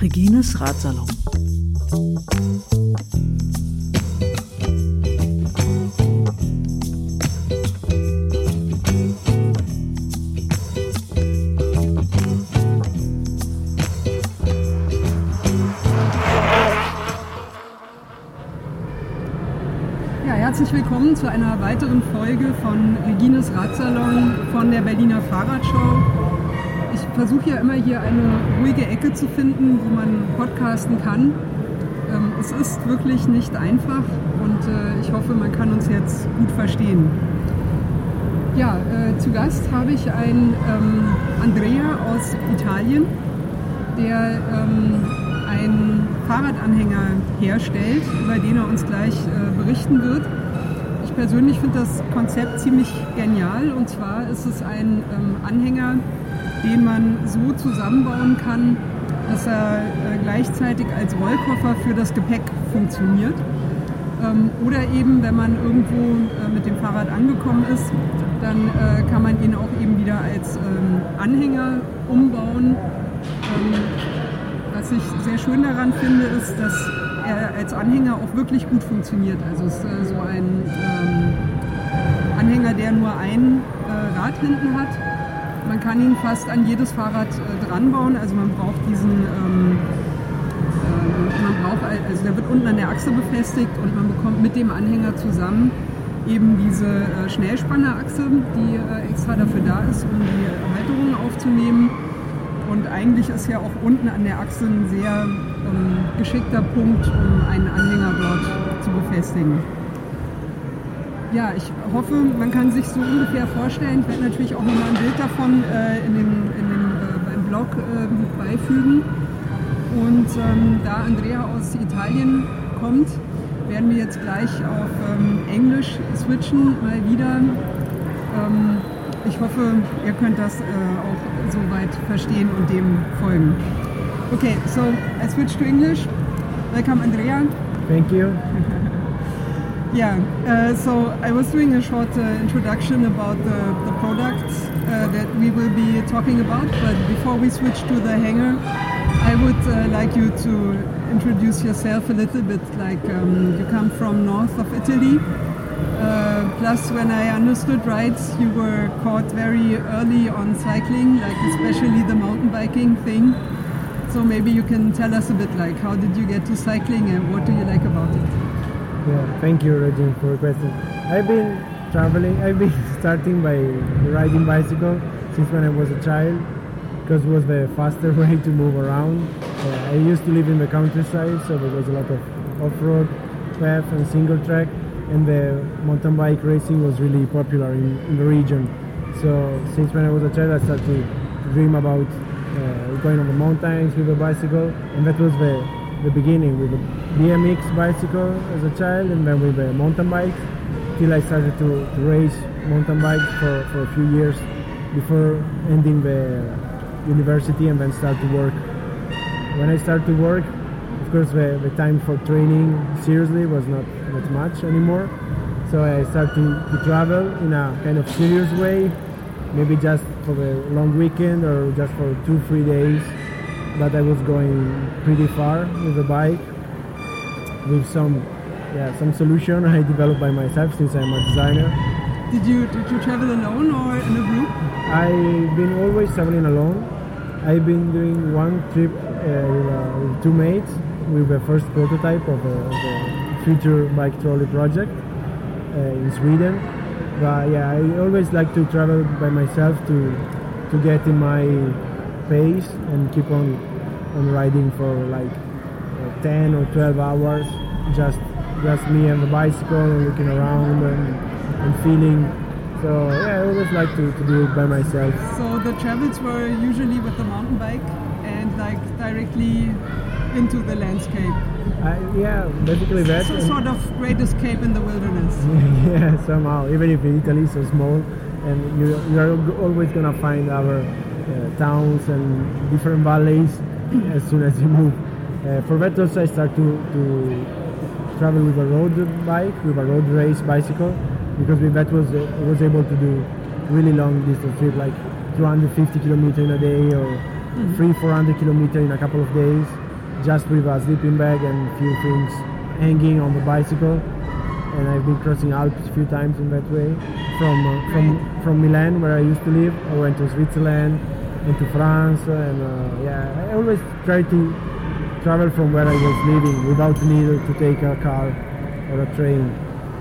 Regines Ratsalon. Willkommen zu einer weiteren Folge von Regines Radsalon von der Berliner Fahrradshow. Ich versuche ja immer hier eine ruhige Ecke zu finden, wo man podcasten kann. Ähm, es ist wirklich nicht einfach und äh, ich hoffe, man kann uns jetzt gut verstehen. Ja, äh, zu Gast habe ich einen ähm, Andrea aus Italien, der ähm, einen Fahrradanhänger herstellt, über den er uns gleich äh, berichten wird. Ich persönlich finde das Konzept ziemlich genial und zwar ist es ein ähm, Anhänger, den man so zusammenbauen kann, dass er äh, gleichzeitig als Rollkoffer für das Gepäck funktioniert. Ähm, oder eben, wenn man irgendwo äh, mit dem Fahrrad angekommen ist, dann äh, kann man ihn auch eben wieder als ähm, Anhänger umbauen. Ähm, was ich sehr schön daran finde, ist, dass er als Anhänger auch wirklich gut funktioniert. Also es ist äh, so ein ähm, Anhänger, der nur ein äh, Rad hinten hat. Man kann ihn fast an jedes Fahrrad äh, dran bauen. Also man braucht diesen, ähm, äh, man braucht, also der wird unten an der Achse befestigt und man bekommt mit dem Anhänger zusammen eben diese äh, Schnellspannerachse, die äh, extra dafür da ist, um die Halterung aufzunehmen. Und eigentlich ist ja auch unten an der Achse ein sehr ähm, geschickter Punkt, um einen Anhänger dort zu befestigen. Ja, ich hoffe, man kann sich so ungefähr vorstellen. Ich werde natürlich auch nochmal ein Bild davon äh, in dem, in dem äh, beim Blog äh, beifügen. Und ähm, da Andrea aus Italien kommt, werden wir jetzt gleich auf ähm, Englisch switchen, mal wieder. Ähm, ich hoffe, ihr könnt das äh, auch soweit verstehen und dem folgen. Okay, so I switch to English. Welcome, Andrea. Thank you. Yeah, uh, so I was doing a short uh, introduction about the, the products uh, that we will be talking about, but before we switch to the hanger, I would uh, like you to introduce yourself a little bit. Like um, you come from north of Italy. Uh, plus, when I understood right, you were caught very early on cycling, like especially the mountain biking thing. So maybe you can tell us a bit, like how did you get to cycling and what do you like about it? Yeah, thank you, Regine, for the question. I've been traveling. I've been starting by riding bicycle since when I was a child, because it was the faster way to move around. Uh, I used to live in the countryside, so there was a lot of off-road path and single track, and the mountain bike racing was really popular in, in the region. So since when I was a child, I started to dream about Uh, going on the mountains with a bicycle, and that was the the beginning with the BMX bicycle as a child, and then with the mountain bike, till I started to, to race mountain bikes for, for a few years before ending the university and then start to work. When I started to work, of course, the, the time for training seriously was not that much anymore. So I started to, to travel in a kind of serious way, maybe just for the long weekend or just for two, three days. But I was going pretty far with the bike with some, yeah, some solution I developed by myself since I'm a designer. Did you did you travel alone or in a group? I've been always traveling alone. I've been doing one trip uh, with, uh, with two mates with the first prototype of the, the future bike trolley project uh, in Sweden. But yeah, I always like to travel by myself to to get in my pace and keep on on riding for like uh, 10 or 12 hours. Just just me and the bicycle and looking around and, and feeling. So yeah i always like to, to do it by myself. So the travels were usually with the mountain bike and like directly into the landscape. I, yeah basically that So sort of great escape in the wilderness. yeah somehow even if italy is so small and you, you're always gonna find our uh, towns and different valleys as soon as you move uh, for that also i start to, to travel with a road bike with a road race bicycle because with that was uh, was able to do really long distance trip, like 250 kilometers in a day or three 400 kilometer in a couple of days, just with a sleeping bag and a few things hanging on the bicycle. And I've been crossing Alps a few times in that way. From uh, from from Milan, where I used to live, I went to Switzerland and to France, and uh, yeah, I always try to travel from where I was living without need to take a car or a train.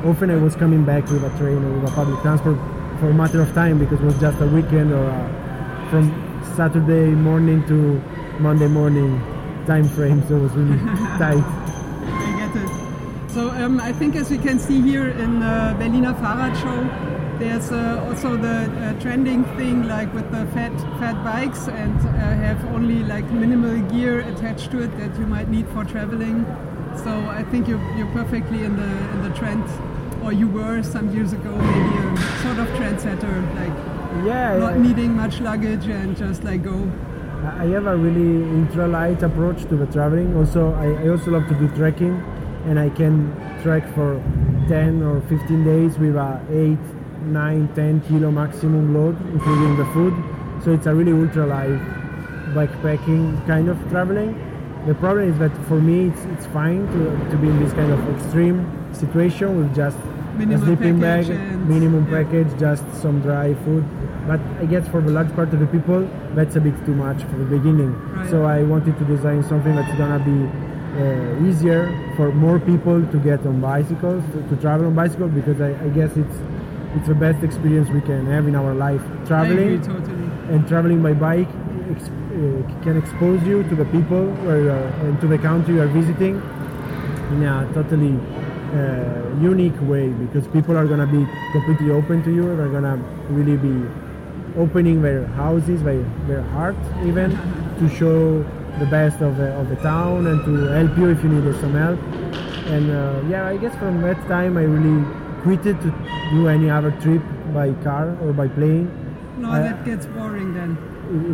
Often I was coming back with a train or with a public transport for a matter of time because it was just a weekend or a, from Saturday morning to Monday morning time frame, so it was really tight. I get it. So um, I think as we can see here in uh, Berliner Fahrradshow, there's uh, also the uh, trending thing like with the fat fat bikes and uh, have only like minimal gear attached to it that you might need for traveling. So I think you're, you're perfectly in the in the trend, or you were some years ago maybe a sort of trendsetter, like Yeah, not I- needing much luggage and just like go. I have a really ultralight approach to the traveling. Also, I, I also love to do trekking, and I can trek for 10 or 15 days with a 8, 9, 10 kilo maximum load, including the food. So it's a really ultralight backpacking kind of traveling. The problem is that for me, it's, it's fine to, to be in this kind of extreme situation with just Minimal a sleeping bag, minimum yeah. package, just some dry food. But I guess for the large part of the people, that's a bit too much for the beginning. Right. So I wanted to design something that's gonna be uh, easier for more people to get on bicycles, to, to travel on bicycle, because I, I guess it's it's the best experience we can have in our life. Traveling totally. and traveling by bike ex- uh, can expose you to the people where you are, and to the country you are visiting in a totally uh, unique way because people are gonna be completely open to you. They're gonna really be opening their houses, their, their heart even to show the best of the, of the town and to help you if you needed some help. And uh, yeah, I guess from that time I really quitted to do any other trip by car or by plane. No, I- that gets boring then.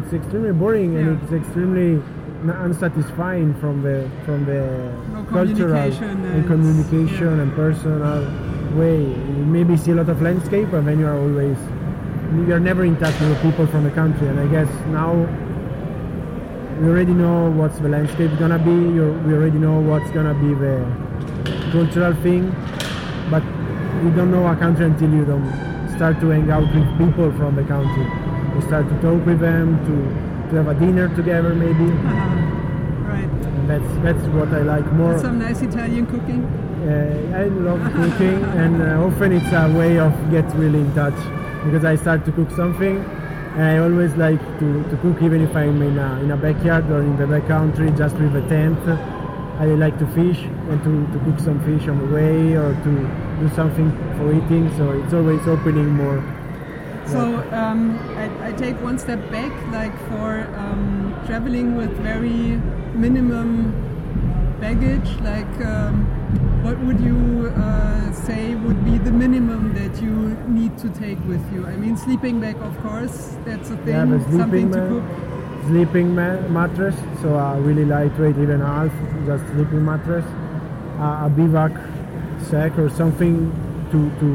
It's extremely boring Yeah. and it's extremely unsatisfying from the from the No cultural communication and, and- communication yeah. and personal way. You maybe see a lot of landscape, but then you are always you are never in touch with the people from the country. And I guess now we already know what's the landscape gonna be. We already know what's gonna be the cultural thing, but you don't know a country until you don't start to hang out with people from the country. You start to talk with them, to, to have a dinner together maybe. Right. And that's that's what I like more. Some nice Italian cooking. Uh, I love cooking, and uh, often it's a way of get really in touch because I start to cook something, and I always like to, to cook even if I'm in a, in a backyard or in the back country just with a tent. I like to fish and to, to cook some fish on the way or to do something for eating. So it's always opening more. So um, I, I take one step back, like for um, traveling with very minimum baggage. Like, um, what would you uh, say would be the minimum that you need to take with you? I mean, sleeping bag, of course, that's a thing. Yeah, something sleeping to cook. sleeping ma- mattress, so a really lightweight, even half, just sleeping mattress, uh, a bivouac sack or something to to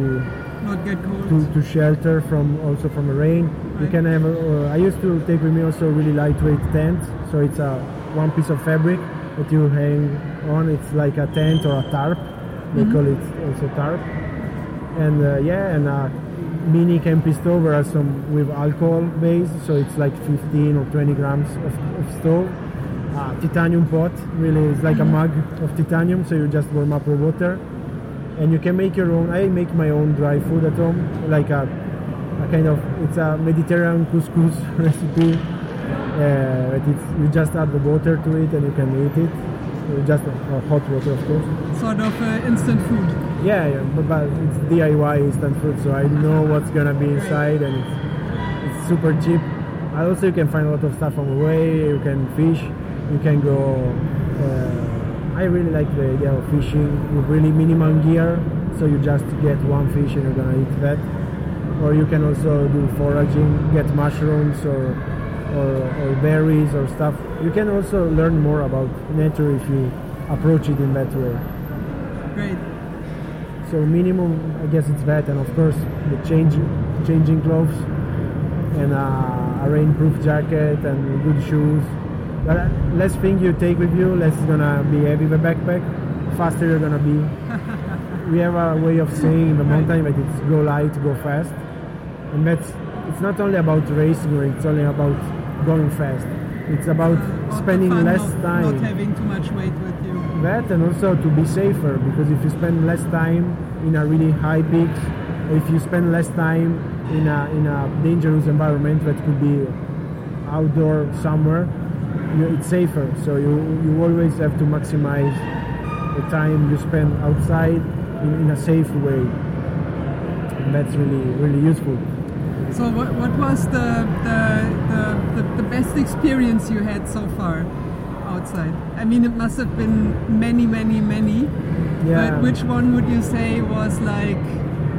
Not get cold. to, to shelter from also from the rain. You can have. Uh, I used to take with me also a really lightweight tent, so it's a one piece of fabric that you hang on. It's like a tent or a tarp. They call it also tarp. And uh, yeah, and a mini camping stove or some with alcohol base, so it's like 15 or 20 grams of, of stove. Uh, titanium pot, really, it's like a mug of titanium, so you just warm up the water and you can make your own. I make my own dry food at home, like a, a kind of it's a Mediterranean couscous recipe. Uh, but it's, you just add the water to it and you can eat it. Uh, Just uh, hot water, of course. Sort of uh, instant food. Yeah, yeah but, but it's DIY instant food, so I know what's gonna be inside, and it's, it's super cheap. And also, you can find a lot of stuff on the way. You can fish. You can go. Uh, I really like the idea of fishing with really minimal gear, so you just get one fish and you're gonna eat that. Or you can also do foraging, get mushrooms or or, or berries or stuff. You can also learn more about nature if you approach it in that way. Great. So minimum, I guess it's that, and of course the change, changing clothes, and uh, a rainproof jacket and good shoes. But uh, less thing you take with you, less it's gonna be heavy the backpack, faster you're gonna be. we have a way of saying in the mountain that it's go light, go fast, and that's it's not only about racing or it's only about going fast. It's about spending fun less of time. Not having too much weight with you. That and also to be safer because if you spend less time in a really high peaks, or if you spend less time in a in a dangerous environment that could be outdoor somewhere, you, it's safer. So you you always have to maximize the time you spend outside in, in a safe way, and that's really really useful. So what, what was the the, the, the the best experience you had so far outside? I mean, it must have been many, many, many. Yeah. But which one would you say was like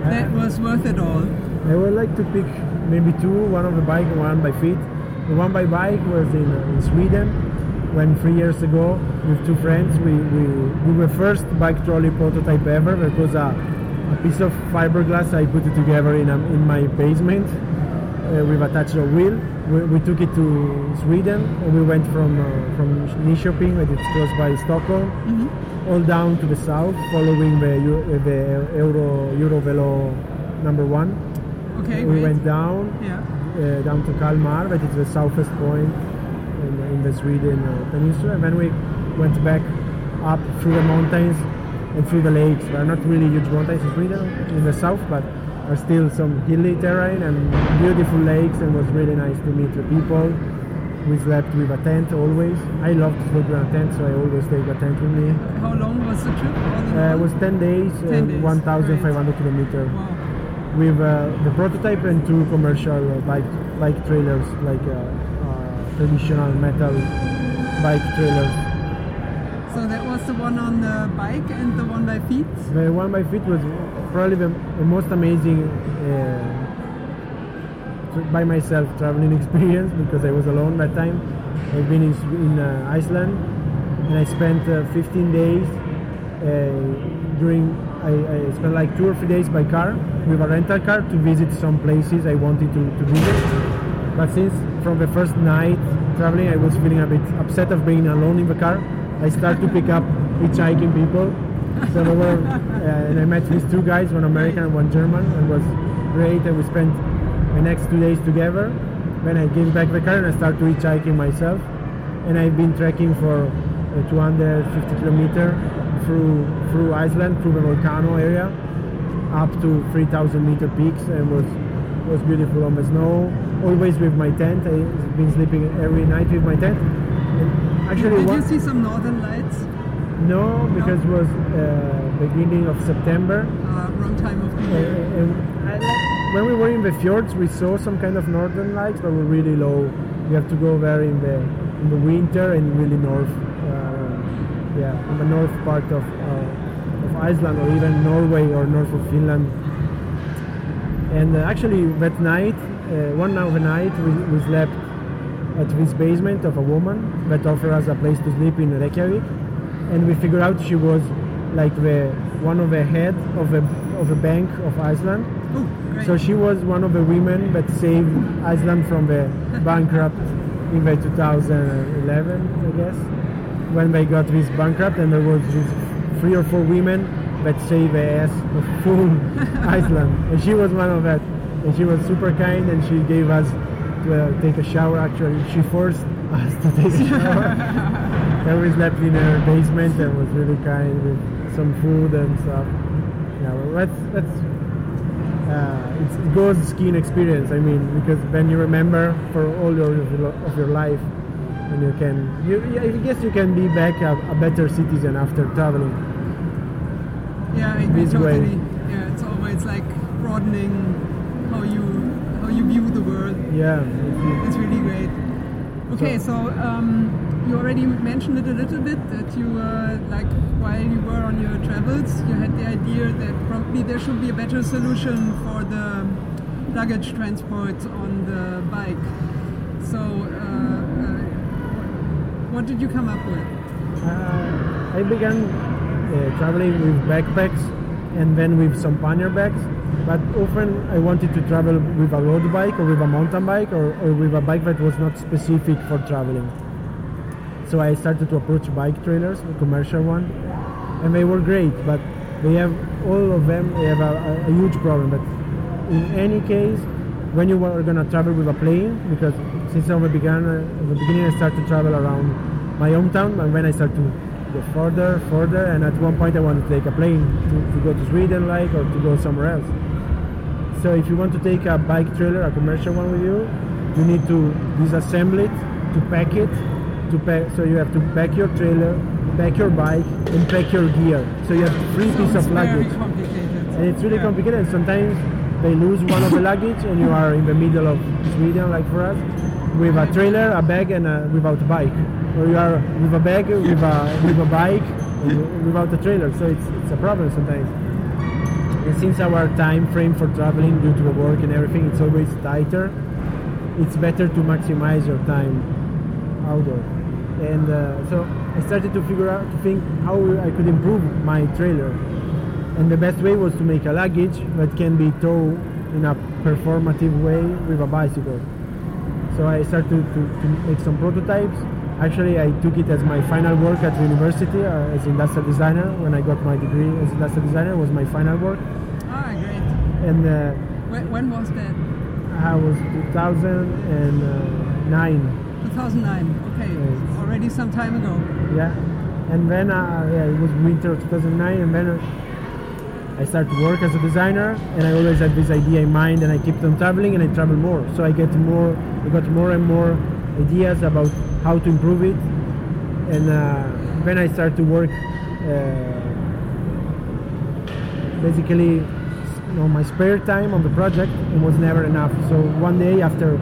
that uh, was worth it all? I would like to pick maybe two, one on the bike and one by feet. The one by bike was in, uh, in Sweden when three years ago with two friends we, we, we were first bike trolley prototype ever. It was a, a piece of fiberglass I put it together in, a, in my basement uh, with attached a wheel. We, we took it to Sweden and we went from uh, from Nyköping, that it's close by Stockholm, all down to the south, following the uh, the Euro Eurovelo number one. Okay, we great. went down Yeah. uh, down to Kalmar, that is the southest point in, in the Sweden uh, peninsula, and then we went back up through the mountains and through the lakes. There are not really huge mountains in Sweden in the south, but are still some hilly terrain and beautiful lakes, and was really nice to meet the people. We slept with a tent always. I love to sleep with a tent, so I always take a tent with me. How long was the trip? Uh, it was 10 days, 10 and days, 1,500 kilometers wow. with uh, the prototype and two commercial uh, bike bike trailers like uh, uh, traditional metal bike trailers. So was the one on the bike and the one by feet. The one by feet was probably the, the most amazing uh, by myself traveling experience because I was alone that time. I've been in, in uh, Iceland and I spent uh, 15 days uh, during I, I spent like two or three days by car with a rental car to visit some places I wanted to, to visit. But since from the first night traveling I was feeling a bit upset of being alone in the car, I started to pick up hitchhiking people. So there were, uh, and I met these two guys, one American and one German, and it was great. And we spent the next two days together. Then I gave back the car and I started to hitchhiking myself. And I've been trekking for uh, 250 kilometers through through Iceland, through the volcano area, up to 3,000 meter peaks, and was was beautiful on the snow. Always with my tent. I've been sleeping every night with my tent. And actually, Did you see some northern lights? no, because it was uh, beginning of September. Uh, wrong time of the year. and I- when we were in the fjords, we saw some kind of northern lights, but were really low. You have to go there in the in the winter and really north, uh, yeah, in the north part of uh, of Iceland or even Norway or north of Finland. And uh, actually, that night, uh, one of the night, we, we slept at this basement of a woman that offered us a place to sleep in Reykjavik, and we figured out she was like the one of the head of the of the bank of Iceland. Oh, great. So she was one of the women that saved Iceland from the bankrupt in the 2011, I guess, when they got this bankrupt, and there was these three or four women that saved the ass of full Iceland, and she was one of that. And she was super kind, and she gave us uh, take a shower. Actually, she forced us to take a shower. and we slept in her basement, and was really kind with some food and stuff. Yeah, well, that's that's uh, it's, it goes skiing experience. I mean, because then you remember for all your of your life, and you can. You, I guess you can be back a, a better citizen after traveling. Yeah, I this way. Yeah, it's always like broadening how you you view the world. Yeah, it's- really great. Okay, so um, you already mentioned it a little bit that you uh, like while you were on your travels, you had the idea that probably there should be a better solution for the luggage transport on the bike. So, uh, uh, what did you come up with? Uh, I began uh, traveling with backpacks and then with some pannier bags. But often I wanted to travel with a road bike or with a mountain bike or, or with a bike that was not specific for traveling. So I started to approach bike trailers, the commercial one, and they were great, but they have all of them they have a, a, huge problem. But in any case, when you are gonna travel with a plane, because since I began, uh, at the beginning I started to travel around my hometown, and when I started to go further, further, and at one point I wanted to take a plane to, to go to Sweden, like, or to go somewhere else. So if you want to take a bike trailer, a commercial one with you, you need to disassemble it, to pack it, to pack. So you have to pack your trailer, pack your bike, and pack your gear. So you have three pieces of luggage, and it's really Yeah. complicated. And sometimes they lose one of the luggage, and you are in the middle of Sweden, like for us, with a trailer, a bag, and a, without a bike, or you are with a bag, with a with a bike, without a trailer. So it's it's a problem sometimes. And since our time frame for traveling due to the work and everything, it's always tighter. It's better to maximize your time outdoor. And uh, so I started to figure out to think how I could improve my trailer. And the best way was to make a luggage that can be towed in a performative way with a bicycle. So I started to, to, to make some prototypes. Actually, I took it as my final work at the university uh, as industrial designer. When I got my degree as industrial designer, was my final work. Ah, great. And uh, When, when was that? I was 2009. 2009. Okay, Yes. already some time ago. Yeah, and then uh, yeah, it was winter of 2009, and then uh, I started to work as a designer, and I always had this idea in mind, and I kept on traveling, and I traveled more. So I get more, I got more and more ideas about how to improve it, and uh, then I started to work. Uh, basically, you know, my spare time on the project it was never enough. So one day after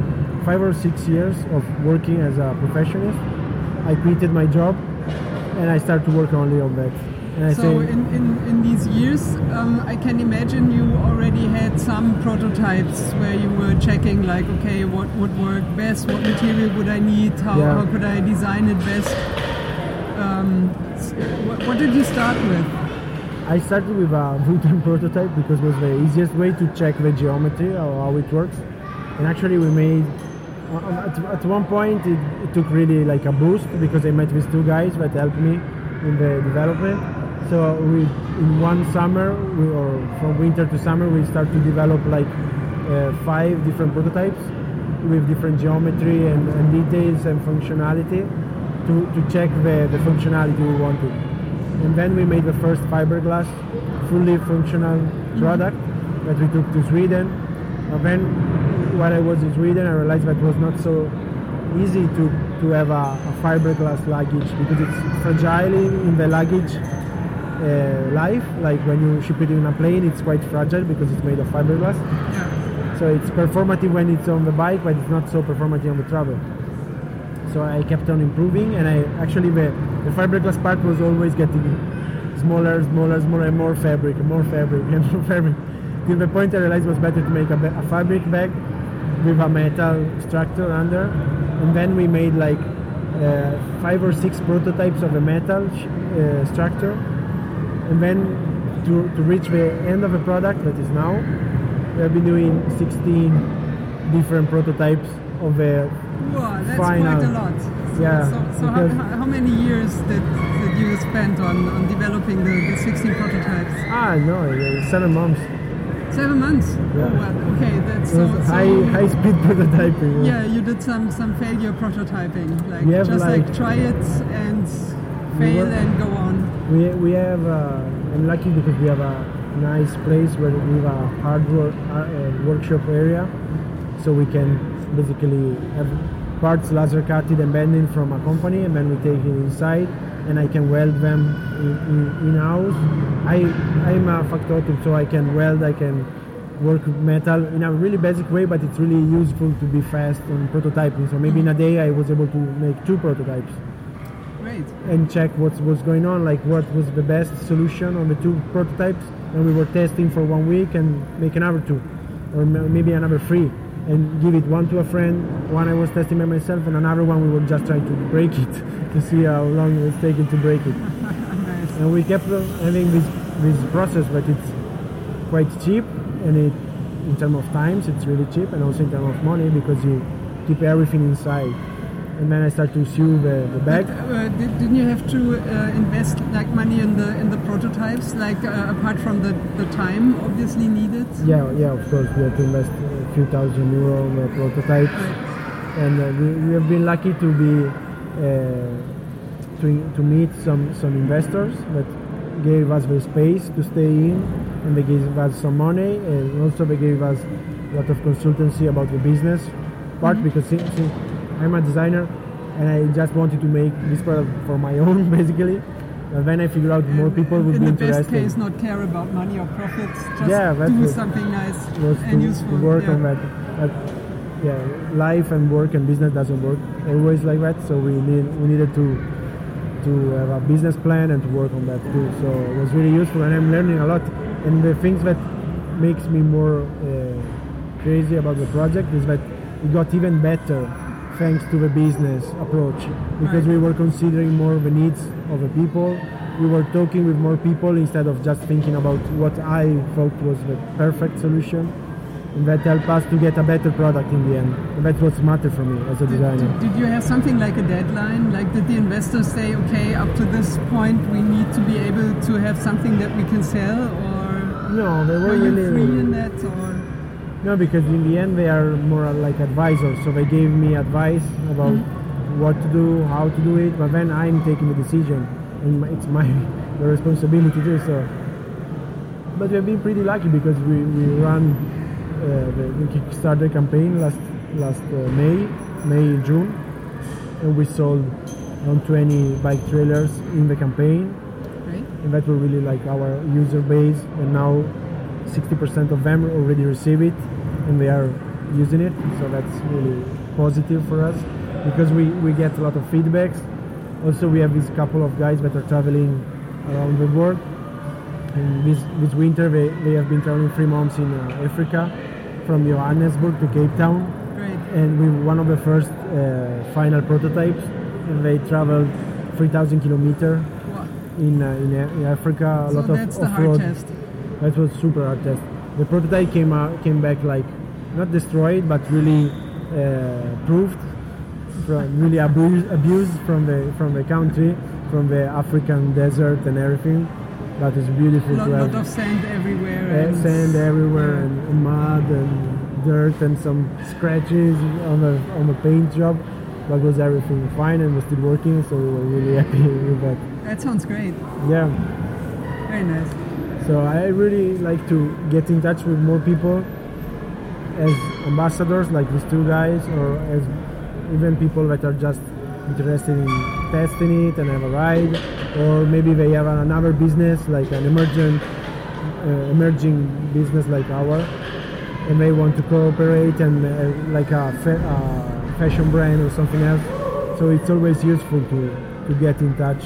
five or six years of working as a professionist, I quitted my job and I started to work only on that. I So in, in, in these years, um, I can imagine you already had some prototypes where you were checking like, okay, what would work best, what material would I need, how, Yeah. how could I design it best. Um, what, what did you start with? I started with a wooden prototype because it was the easiest way to check the geometry or how it works. And actually, we made at, at one point it, it took really like a boost because I met with two guys that helped me in the development. So we in one summer we, or from winter to summer we start to develop like uh, five different prototypes with different geometry and, and details and functionality to, to check the, the functionality we wanted. And then we made the first fiberglass fully functional product that we took to Sweden. And then while I was in Sweden, I realized that it was not so easy to, to have a, a fiberglass luggage because it's fragile in the luggage uh, life. Like when you ship it in a plane, it's quite fragile because it's made of fiberglass. So it's performative when it's on the bike, but it's not so performative on the travel. So I kept on improving, and I actually the, the fiberglass part was always getting smaller, smaller, smaller, and more fabric, and more fabric, and more fabric. Till the point I realized it was better to make a, a fabric bag with a metal structure under, and then we made like uh, five or six prototypes of a metal uh, structure, and then to, to reach the end of the product that is now, we have been doing 16 different prototypes of the Wow, that's Final. quite a lot. So, Yeah, So, so how, how many years did, did you spend on, on developing the, the 16 prototypes? ah no seven months. Seven months. Yeah. Oh, well, okay, that's so. so high high speed prototyping. Yeah, you did some some failure prototyping, like just like, like- try it and We fail were- and go on. We, we have, uh, I'm lucky because we have a nice place where we have a hardware uh, uh, workshop area. So we can basically have parts laser cutted and bending from a company and then we take it inside and I can weld them in, in, in-house. I, I'm a factotum so I can weld, I can work metal in a really basic way but it's really useful to be fast on prototyping. So maybe in a day I was able to make two prototypes And check what was going on, like what was the best solution on the two prototypes. And we were testing for one week and make another two, or maybe another three, and give it one to a friend. One I was testing by myself, and another one we were just trying to break it to see how long it was taking to break it. nice. And we kept having this this process, but it's quite cheap, and it in terms of times it's really cheap, and also in terms of money because you keep everything inside. And then I start to sew the, the bag. But, uh, did, didn't you have to uh, invest like money in the in the prototypes, like uh, apart from the, the time obviously needed? Yeah, yeah, of course we had to invest a few thousand euro on the prototypes, and uh, we, we have been lucky to be uh, to, to meet some some investors that gave us the space to stay in, and they gave us some money, and also they gave us a lot of consultancy about the business part Mm-hmm. because since, since I'm a designer and I just wanted to make this product for my own basically. But then I figured out more people would in be the best interested. case, not care about money or profits, just Yeah, do something nice and to, useful. to work yeah. on that. But yeah, life and work and business doesn't work always like that. So we need we needed to to have a business plan and to work on that too. So it was really useful, and I'm learning a lot. And the things that makes me more uh, crazy about the project is that it got even better thanks to the business approach because we were considering more the needs of the people. We were talking with more people instead of just thinking about what I thought was the perfect solution. And that helped us to get a better product in the end. And that's what mattered for me as a Did, designer. did, did you have something like a deadline? Like, did the investors say, okay, up to this point, we need to be able to have something that we can sell, or No, they were were you really free in that, or No, because in the end they are more like advisors. So they gave me advice about what to do, how to do it, but then I'm taking the decision, and it's my the responsibility to do so. But we've been pretty lucky because we we ran uh, the, the Kickstarter campaign last last uh, May, May June, and we sold on 20 bike trailers in the campaign right? and that were really like our user base and now 60% of them already receive it and they are using it. So that's really positive for us because we, we get a lot of feedbacks. Also we have this couple of guys that are traveling around the world. And this, this winter they, they have been traveling three months in uh, Africa from Johannesburg to Cape Town. Great. and we were one of the first uh, final prototypes and they traveled 3000 kilometers in, uh, in, Africa, a So lot of that's the hard test. That was super hard test. The prototype came out, came back like not destroyed, but really uh, proved, from really abused, abused from the from the country, from the African desert and everything. But it's beautiful Lot, to have lot of sand everywhere. uh, and sand everywhere yeah. and, and mud and dirt and some scratches on the on the paint job. But was everything fine and was still working, so we were really happy with that. That sounds great. Yeah. Very nice. So I really like to get in touch with more people as ambassadors like these two guys or as even people that are just interested in testing it and have a ride. Or maybe they have another business like an emergent uh, emerging business like ours and they want to cooperate and uh, like a fa- uh, fashion brand or something else. So it's always useful to, to get in touch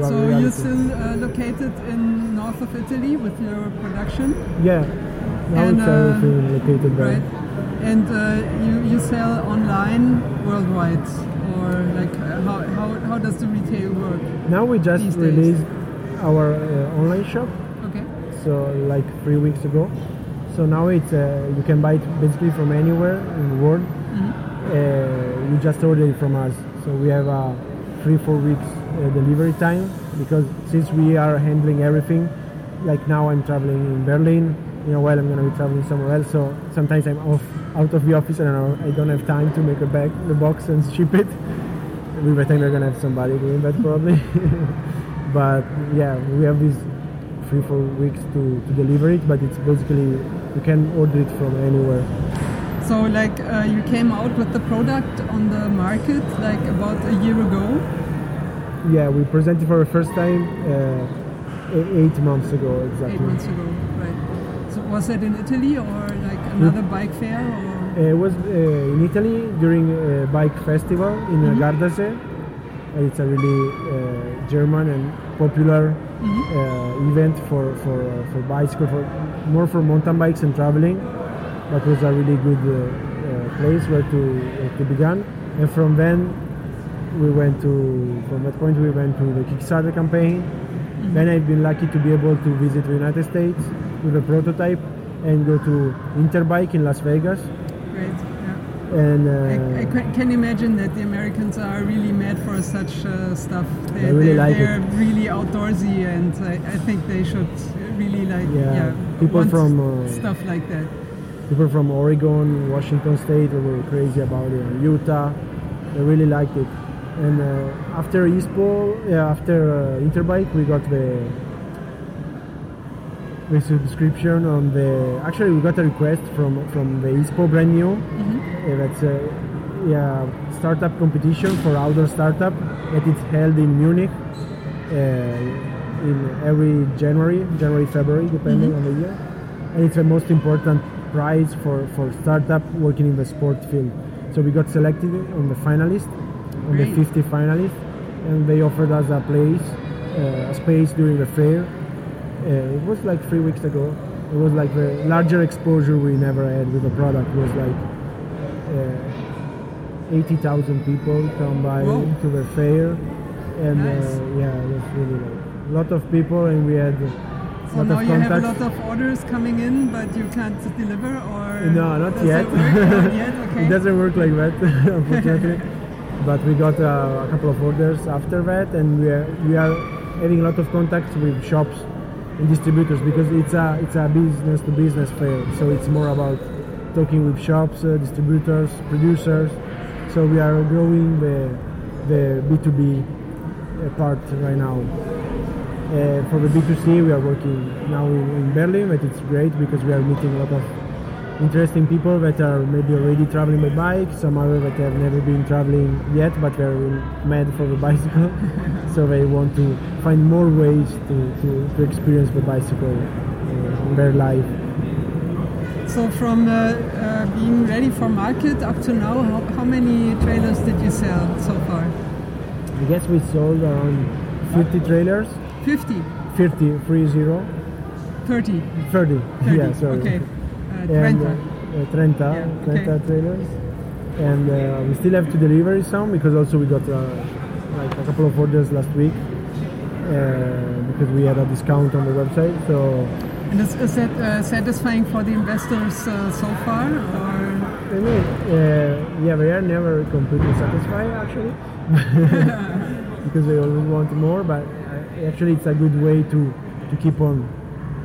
So other you're still uh, located in north of Italy with your production, Yeah, now And, it's uh, everything located there. right? And uh, you, you sell online worldwide, or like uh, how, how, how does the retail work? Now we just These days. released our uh, online shop, Okay. so like three weeks ago. So now it's uh, you can buy it basically from anywhere in the world. Uh, you just order it from us. So we have a three four weeks uh, delivery time because since we are handling everything. Like now I'm traveling in Berlin. In a while I'm gonna be traveling somewhere else. So sometimes I'm off out of the office and I don't have time to make a bag, the box and ship it. We by the time we're gonna have somebody doing that probably. but yeah, we have these three four weeks to, to deliver it. But it's basically you can order it from anywhere. So like uh, you came out with the product on the market like about a year ago. Yeah, we presented for the first time uh, eight months ago exactly. Eight months ago, right? So was that in Italy or like another bike fair or? Uh, it was uh, in Italy during a bike festival in mm Gardasee. It's a really uh, German and popular uh, event for for uh, for bicycle, for more for mountain bikes and traveling. That was a really good uh, uh, place where to uh, to begin. And from then we went to from that point we went to the Kickstarter campaign. Then I've been lucky to be able to visit the United States with a prototype and go to Interbike in Las Vegas. Great. Yeah. And I, I uh, can imagine that the Americans are really mad for such uh, stuff. They, really they're, like it. they're really outdoorsy, and I, I think they should really like Yeah, yeah, people from, uh, stuff like that. people from Oregon, Washington State they were crazy about it. Utah, they really liked it. And uh, after ISPO, yeah, after uh, Interbike, we got the the subscription on the. Actually, we got a request from from the ISPO brand new. Uh, that's a yeah startup competition for outdoor startup that is held in Munich uh, in every January, January February, depending on the year. And it's the most important prize for for startup working in the sport field. So we got selected on the finalist, on the 50 finalists, and they offered us a place, uh, a space during the fair. Uh, it was like three weeks ago. It was like the larger exposure we never had with the product. It was like uh, 80,000 people come by Whoa. to the fair, and Nice. uh, yeah, it was really like a lot of people, and we had So now you have a lot of orders coming in, but you can't deliver, or No, not yet. It? Not yet. Okay. it doesn't work like that, unfortunately. But we got uh, a couple of orders after that, and we are we are having a lot of contacts with shops and distributors because it's a it's a business to business fair. So it's more about talking with shops, uh, distributors, producers. So we are growing the the B two B part right now. Uh, for the B2C, we are working now in, in Berlin, but it's great because we are meeting a lot of interesting people that are maybe already traveling by bike, some other that have never been traveling yet, but they're mad for the bicycle, so they want to find more ways to, to, to experience the bicycle uh, in their life. So from uh, uh, being ready for market up to now, how, how many trailers did you sell so far? I guess we sold around 50 trailers, 50, 50, 30, 30, 30, 30. yeah, sorry. Okay. Uh, and Trenta. uh, uh, Trenta, Yeah, okay. Trenta trailers. And uh, we still have to deliver some because also we got uh, like a couple of orders last week uh, because we had a discount on the website. So And is, is that uh, satisfying for the investors uh, so far, or I mean, uh, yeah, we are never completely satisfied actually because they always want more. But actually, it's a good way to to keep on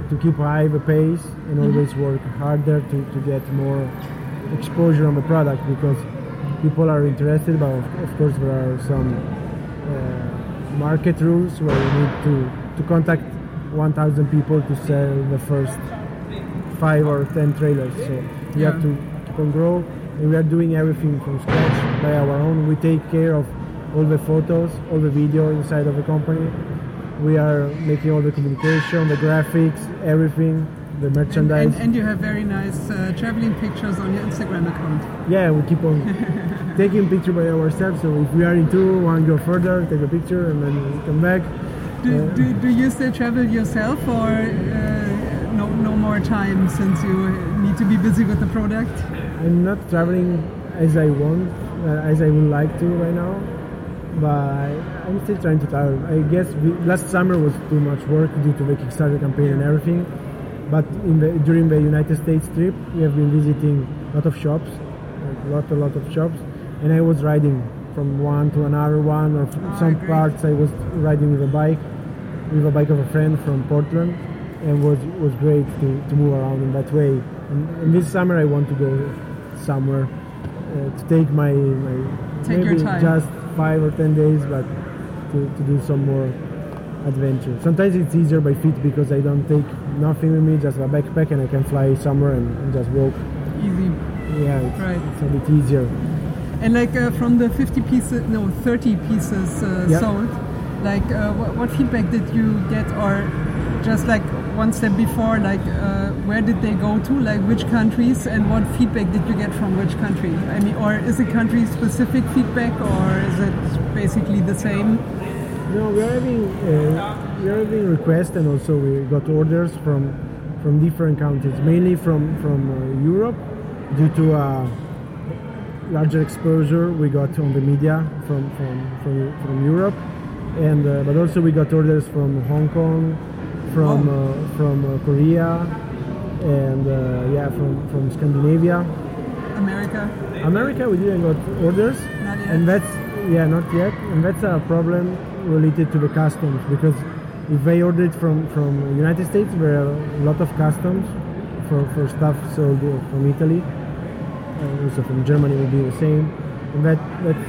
to keep high the pace and always work harder to, to get more exposure on the product because people are interested. But of, of course, there are some uh, market rules where you need to to contact 1,000 people to sell the first five or ten trailers. So we have Yeah. to keep on grow, and we are doing everything from scratch by our own. We take care of all the photos, all the video inside of the company. We are making all the communication, the graphics, everything, the merchandise. and, and you have very nice uh, traveling pictures on your Instagram account. yeah, we keep on taking picture by ourselves. So if we are in two, one go further, take a picture, and then we come back. Do, Uh, do, do you still travel yourself, or uh, no no more time since you need to be busy with the product? I'm not traveling as I want, uh, as I would like to right now, but I'm still trying to travel. I guess we, last summer was too much work due to the Kickstarter campaign and everything. But in the, during the United States trip, we have been visiting a lot of shops, a lot, a lot of shops, and I was riding from one to another one, or Ah, some great. parts I was riding with a bike, with a bike of a friend from Portland, and was was great to, to move around in that way. And, and this summer I want to go somewhere uh, to take my, my Take your maybe time. just five or ten days, but to, to do some more adventure. Sometimes it's easier by feet because I don't take nothing with me, just a backpack, and I can fly somewhere and, and just walk. Easy. Yeah, it's, Right. it's a bit easier. And like uh, from the 50 pieces, no, 30 pieces uh, Yeah. sold, like uh, what, what feedback did you get, or just like one step before, like uh, where did they go to, like which countries, and what feedback did you get from which country? I mean, or is it country specific feedback, or is it basically the same? No, we are having uh, we are having requests, and also we got orders from from different countries, mainly from from uh, Europe, due to a larger exposure we got on the media from from from, from Europe, and uh, but also we got orders from Hong Kong, from uh, from uh, Korea, and uh, yeah, from from Scandinavia. America? America, we didn't got orders, Not yet. and that's yeah, not yet, and that's a problem related to the customs because if they order it from from United States, there are a lot of customs for for stuff sold from Italy, uh, also from Germany will be the same, and that that's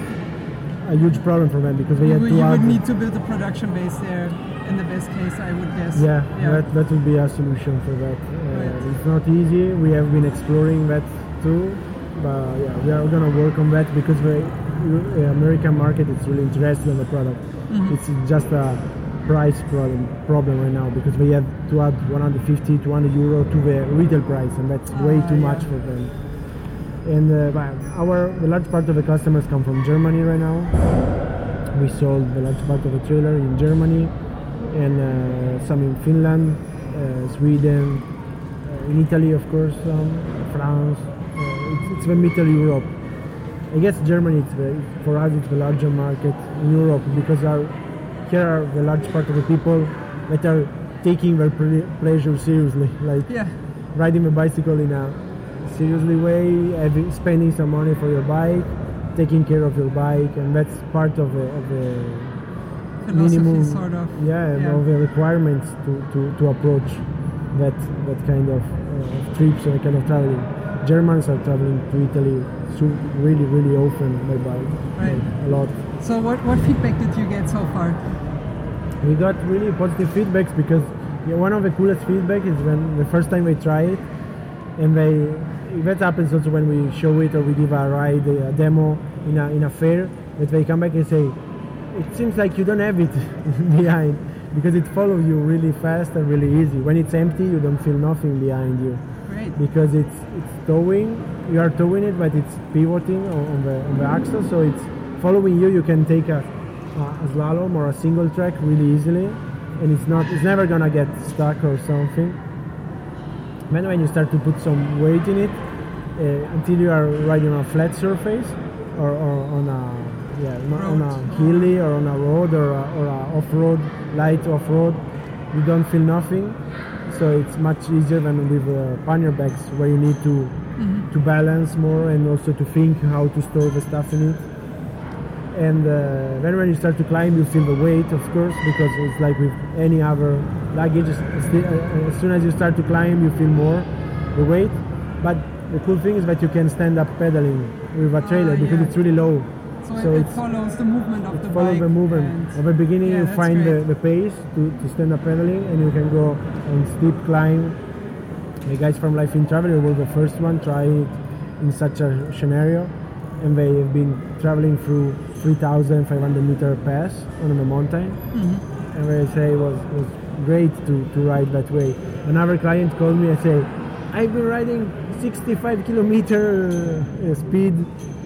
a huge problem for them because they You, have to you would need to build a production base there in the best case, I would guess. Yeah, that that would be a solution for that. Uh, Right. It's not easy. We have been exploring that too, but yeah, we are gonna work on that because the uh, American market is really interested in the product. Mm-hmm. It's just a price problem problem right now because we have to add 150 200 euro to the retail price, and that's way Ah, too yeah. much for them. And uh, our the large part of the customers come from Germany right now. We sold the large part of the trailer in Germany and uh, some in Finland, uh, Sweden, uh, in Italy, of course, some France. Uh, it's, it's the Middle Europe. I guess Germany, it's the, for us, it's the larger market in Europe because our, here are the large part of the people that are taking their ple- pleasure seriously, like Yeah. riding a bicycle in a seriously way, having, spending some money for your bike, taking care of your bike, and that's part of the, of the minimum, sort of. yeah, Yeah. of the requirements to, to, to approach that that kind of, uh, trips and kind of traveling. Germans are traveling to Italy so really, really often by bike, Right. like, a lot. So, what, what feedback did you get so far? We got really positive feedbacks because yeah, one of the coolest feedback is when the first time they try it, and they that happens also when we show it or we give a ride, a demo in a in a fair, that they come back and say, it seems like you don't have it behind because it follows you really fast and really easy. When it's empty, you don't feel nothing behind you Great. because it's it's towing. You are towing it, but it's pivoting on, the on the axle, so it's following you. You can take a, a, a slalom or a single track really easily, and it's not it's never gonna get stuck or something. Then when you start to put some weight in it, uh, until you are riding on a flat surface or, or on a yeah on a hilly or on a road or a, or a off-road light off-road, you don't feel nothing. So it's much easier than with uh, pannier bags where you need to to balance more and also to think how to store the stuff in it. And uh, then when you start to climb, you feel the weight, of course, because it's like with any other luggage. uh, As soon as you start to climb, you feel more the weight. But the cool thing is that you can stand up pedaling with a trailer Ah, because yeah. it's really low. So, So it, it follows the movement of the Follow bike. the movement. At the beginning, Yeah, you find the, the pace to, to stand up pedaling, and you can go on steep climb. The guys from Life in Travel were the first one try it in such a scenario, and they have been traveling through 3,500 meter pass on the mountain. Mm-hmm. And they say it was was great to, to ride that way. Another client called me and say, I've been riding 65 kilometer uh, speed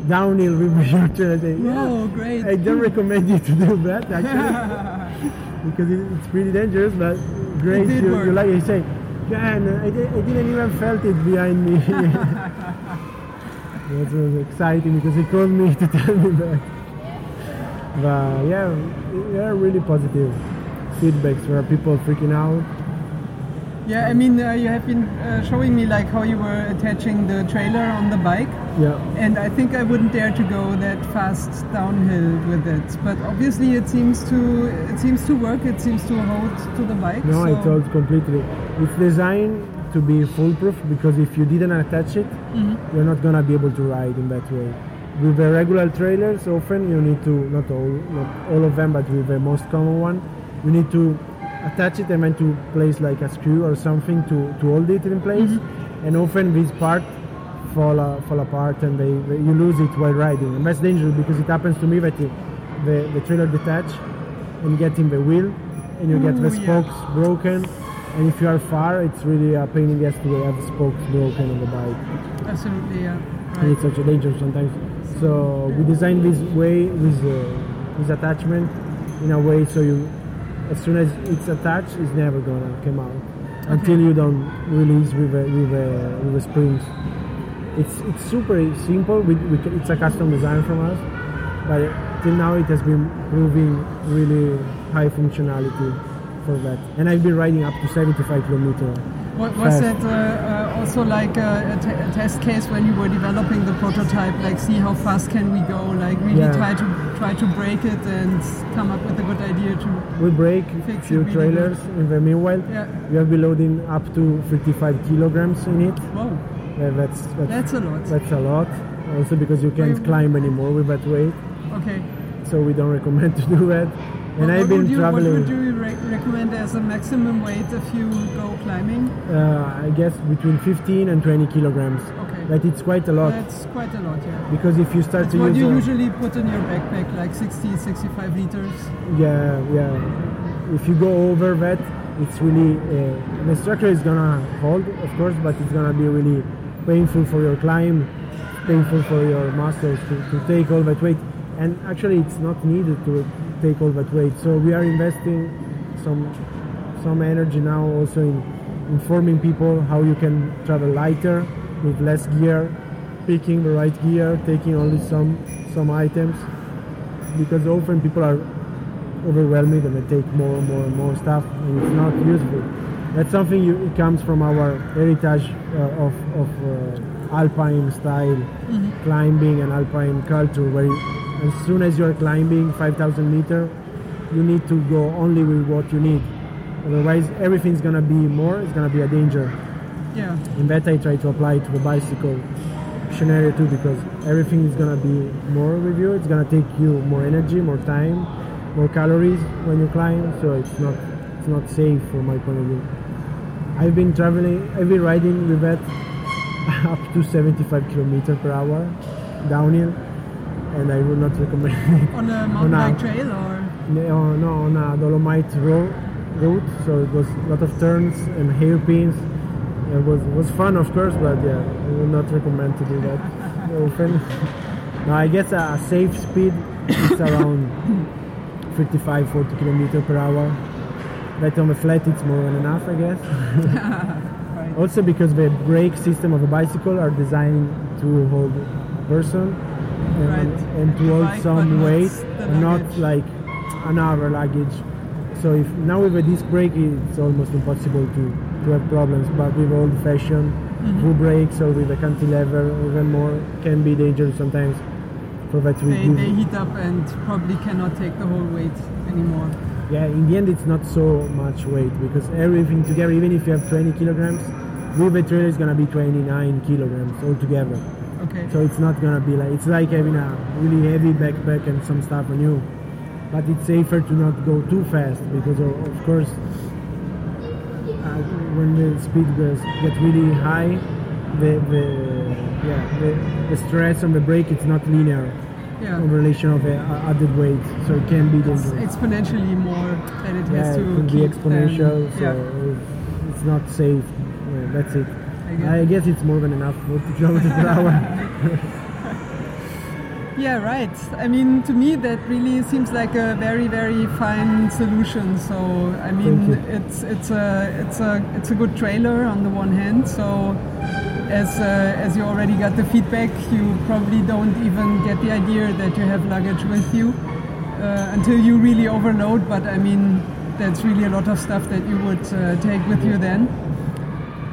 downhill with my short trail. I say, "Yeah, Whoa, great. I don't recommend you to do that actually because it's pretty dangerous. But great, you, you like. You say, man, I, I didn't even felt it behind me. that was exciting because he called me to tell me that. But yeah, there are really positive feedbacks where people freaking out. Yeah, I mean, uh, you have been uh, showing me like how you were attaching the trailer on the bike, Yeah. and I think I wouldn't dare to go that fast downhill with it. But obviously, it seems to it seems to work. It seems to hold to the bike. No, I so- told completely. It's designed to be foolproof because if you didn't attach it, Mm-hmm. you're not gonna be able to ride in that way. With the regular trailers, often you need to not all, not all of them, but with the most common one, you need to attach it and then to place like a screw or something to, to hold it in place. Mm-hmm. And often this part fall uh, fall apart and they, they you lose it while riding. And that's dangerous because it happens to me that the, the, the trailer detach and get in the wheel and you get the Ooh, yeah. spokes broken. And if you are far, it's really a pain in the ass to have the spokes broken on the bike. Absolutely, yeah. And Right. it's also dangerous sometimes. So we designed this way with uh, this attachment in a way so you, as soon as it's attached, it's never gonna come out until you don't release with a, with the, with the springs. It's it's super simple. We, we, it's a custom design from us, but till now it has been proving really high functionality for that. And I've been riding up to 75 kilometers. What was that uh, uh, also like a, a, te- a test case when you were developing the prototype? Like, see how fast can we go? Like, really Yeah. try to try to break it and come up with a good idea to. We break Fix few really trailers in the meanwhile. Yeah. We have been loading up to 55 kilograms in it. Whoa, that's, that's that's a lot. that's a lot. Also because you can't Wait, climb anymore with that weight, Okay. so we don't recommend to do that. And What- I've been you, traveling. What would you re- recommend as a maximum weight if you go climbing? uh, I guess between 15 and 20 kilograms. Okay. But it's quite a lot That's quite a lot, yeah. because if you start It's to what use you a- usually put in your backpack, like 60, 65 liters. yeah, yeah. If you go over that, it's really uh, the structure is gonna hold, of course, but it's gonna be really painful for your climb, painful for your muscles to, to take all that weight. And actually, it's not needed to take all that weight. So we are investing some some energy now also in informing people how you can travel lighter with less gear, picking the right gear, taking only some some items because often people are overwhelming and they take more and more and more stuff and it's not useful. That's something you, it comes from our heritage uh, of, of uh, alpine style climbing and alpine culture where you, as soon as you're climbing 5000 meter you need to go only with what you need otherwise everything's gonna be more it's gonna be a danger Yeah. in that I try to apply to the bicycle scenario too because everything is gonna be more with you. It's gonna take you more energy, more time, more calories when you climb. So it's not it's not safe from my point of view. I've been traveling, I've been riding with that up to 75 kilometer per hour downhill, and I would not recommend it. On a mountain a- bike trail or? No, oh, no, on a Dolomite road, route, so it was a lot of turns and hairpins. It was was fun, of course, but yeah, I would not recommend to do that often. no, I guess a, a safe speed is around 55, 40 kilometer per hour. But on the flat, it's more than enough, I guess. Right. Also because the brake system of a bicycle are designed to hold a person and, Right. and to hold but some weight not like another luggage. So if now with a disc brake it's almost impossible to, to have problems but with old fashioned Mm-hmm. full brakes or with a cantilever even more can be dangerous sometimes for that They, they heat up and probably cannot take the whole weight anymore. Yeah, in the end, it's not so much weight because everything together, even if you have 20 kilograms, with the trailer is gonna be 29 kilograms altogether. Okay. So it's not gonna be like it's like having a really heavy backpack and some stuff on you. But it's safer to not go too fast because of, of course, uh, when the speed goes get really high, the the yeah the, the stress on the brake it's not linear yeah. in relation of the uh, added weight, so it can be It's dangerous. exponentially more than it Yeah, has to it be exponential, so yeah. it's, it's not safe. Yeah, that's it. I get I guess it's more than enough 40 kilometers per hour. Yeah, right. I mean, to me, that really seems like a very, very fine solution. So, I mean, it's it's a it's a it's a good trailer on the one hand. So, as uh, as you already got the feedback, you probably don't even get the idea that you have luggage with you uh, until you really overload. But I mean, that's really a lot of stuff that you would uh, take with you then.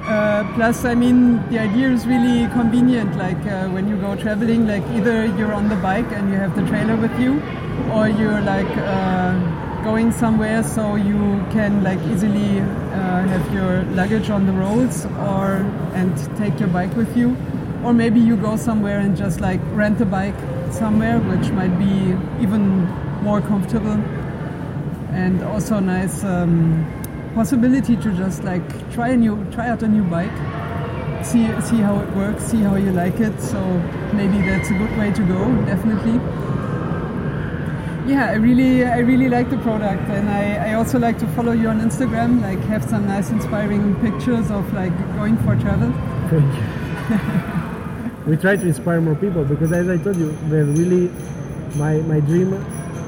Uh, plus, I mean, the idea is really convenient. Like uh, when you go traveling, like either you're on the bike and you have the trailer with you, or you're like uh, going somewhere so you can like easily uh, have your luggage on the roads, or and take your bike with you, or maybe you go somewhere and just like rent a bike somewhere, which might be even more comfortable. And also a nice um, possibility to just like try a new try out a new bike. See see how it works see how you like it. So maybe that's a good way to go definitely yeah i really i really like the product and i, I also like to follow you on instagram like have some nice inspiring pictures of like going for travel Thank you. we try to inspire more people because, as I told you, we're really my my dream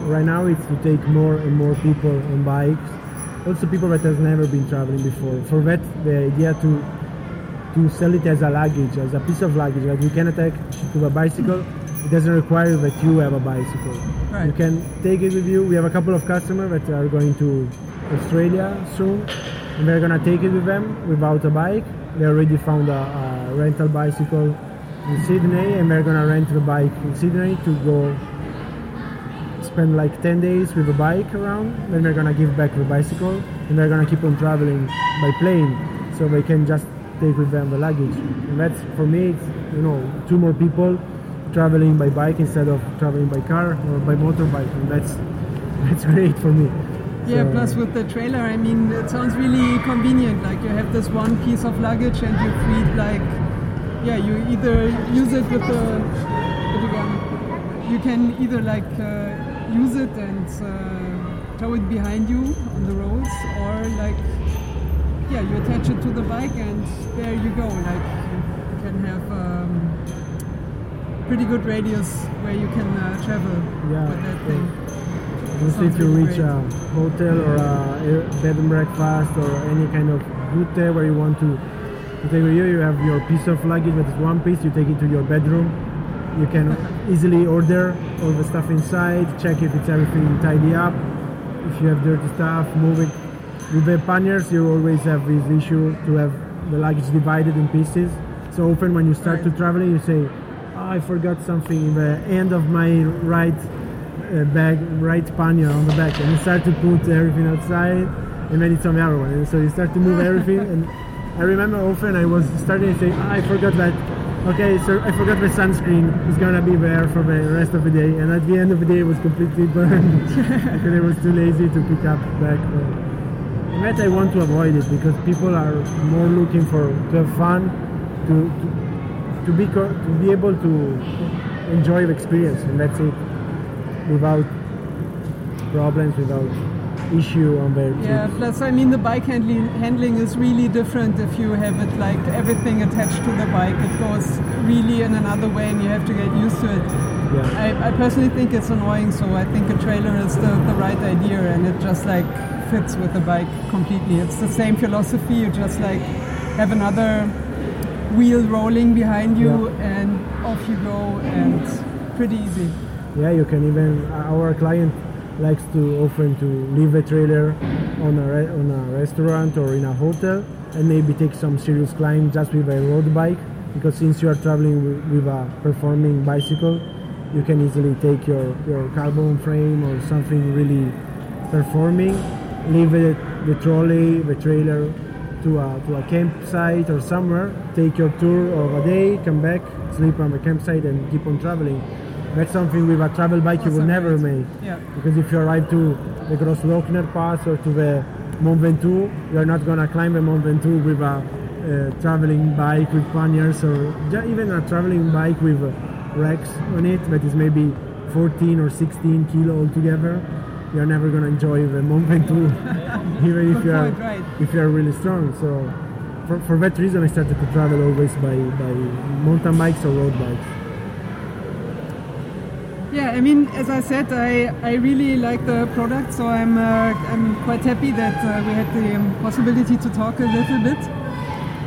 right now is to take more and more people on bikes. Also, people that has never been traveling before. For that, the idea to to sell it as a luggage, as a piece of luggage that you can attach to a bicycle. It doesn't require that you have a bicycle. Right. You can take it with you. We have a couple of customers that are going to Australia soon, and they're gonna take it with them without a bike. They already found a, a rental bicycle in Sydney, and they're gonna rent the bike in Sydney to go spend like 10 days with a bike around. Then they're gonna give back the bicycle, and they're gonna keep on traveling by plane, so they can just take with them the luggage. And that's for me, it's you know two more people traveling by bike instead of traveling by car or by motorbike, and that's that's great for me. Yeah, So- plus with the trailer, I mean, it sounds really convenient. Like you have this one piece of luggage and you feed like, yeah, you either use it with the, with the gun. You can either like uh, use it and uh, tow it behind you on the roads, or like, yeah, you attach it to the bike and there you go. Like you can have um, pretty good radius where you can uh, travel Yeah, with that thing. Mostly if you really reach great. a hotel or a bed and breakfast or any kind of route where you want to, to take with you, you have your piece of luggage that is one piece, you take it to your bedroom. You can easily order all the stuff inside, check if it's everything tidy up. If you have dirty stuff, move it. With the panniers, you always have this issue to have the luggage divided in pieces. So often when you start to traveling, you say, "Oh, I forgot something in the end of my right uh, bag, right pannier on the back, and you start to put everything outside, and then it's on the other one, and so you start to move everything. And I remember often I was starting to say, "Ah, I forgot that. Okay, so I forgot the sunscreen. It's gonna be there for the rest of the day, and at the end of the day, it was completely burned because I was too lazy to pick up back. And that I want to avoid it because people are more looking for to have fun, to to, to be co- to be able to enjoy the experience, and that's it without problems, without issue on their Yeah, plus I mean the bike handling handling is really different if you have it like everything attached to the bike. It goes really in another way and you have to get used to it. Yeah. I, I personally think it's annoying, so I think a trailer is the, the right idea and it just like fits with the bike completely. It's the same philosophy, you just like have another wheel rolling behind you Yeah. and off you go and pretty easy. Yeah, you can even. Uh, our client likes to often to leave a trailer on a re- on a restaurant or in a hotel, and maybe take some serious climb just with a road bike. Because since you are traveling with, with a performing bicycle, you can easily take your, your carbon frame or something really performing, leave it, the trolley, the trailer to a, to a campsite or somewhere, take your tour of a day, come back, sleep on the campsite, and keep on traveling. That's something with a travel bike you will never make. Yeah. Because if you arrive to the Grossglockner Pass or to the Mont Ventoux, you're not gonna climb the Mont Ventoux with a uh, traveling bike with panniers or even a traveling bike with uh, racks on it that is maybe 14 or 16 kilo altogether. You're never gonna enjoy the Mont Ventoux, even if you are right. if you are really strong. So for, for that reason, I started to travel always by, by mountain bikes or road bikes. Yeah, I mean, as I said, I, I really like the product, so I'm uh, I'm quite happy that uh, we had the um, possibility to talk a little bit.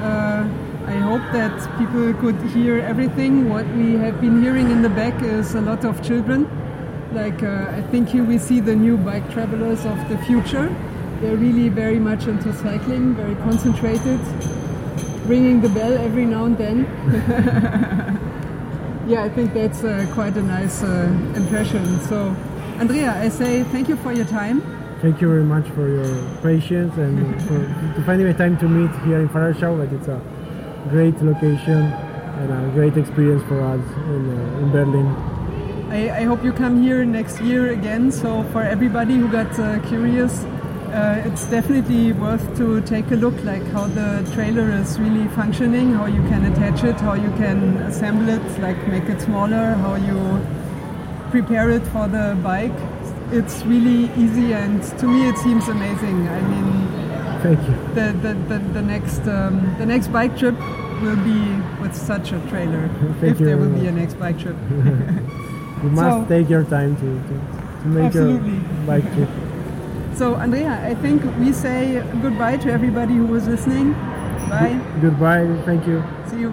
Uh, I hope that people could hear everything. What we have been hearing in the back is a lot of children. Like uh, I think here we see the new bike travelers of the future. They're really very much into cycling, very concentrated, ringing the bell every now and then. Yeah, I think that's uh, quite a nice uh, impression. So, Andrea, I say thank you for your time. Thank you very much for your patience and for to finding the time to meet here in Fahrradschau. But it's a great location and a great experience for us in, uh, in Berlin. I, I hope you come here next year again. So, for everybody who got uh, curious, uh, it's definitely worth to take a look, like how the trailer is really functioning, how you can attach it, how you can assemble it, like make it smaller, how you prepare it for the bike. It's really easy, and to me, it seems amazing. I mean, Thank you. the, the, the, the next um, the next bike trip will be with such a trailer Thank if there will be a next bike trip You must So- take your time to, to, to make Absolutely. your bike trip. so andrea i think we say goodbye to everybody who was listening bye Goodbye. Thank you. see you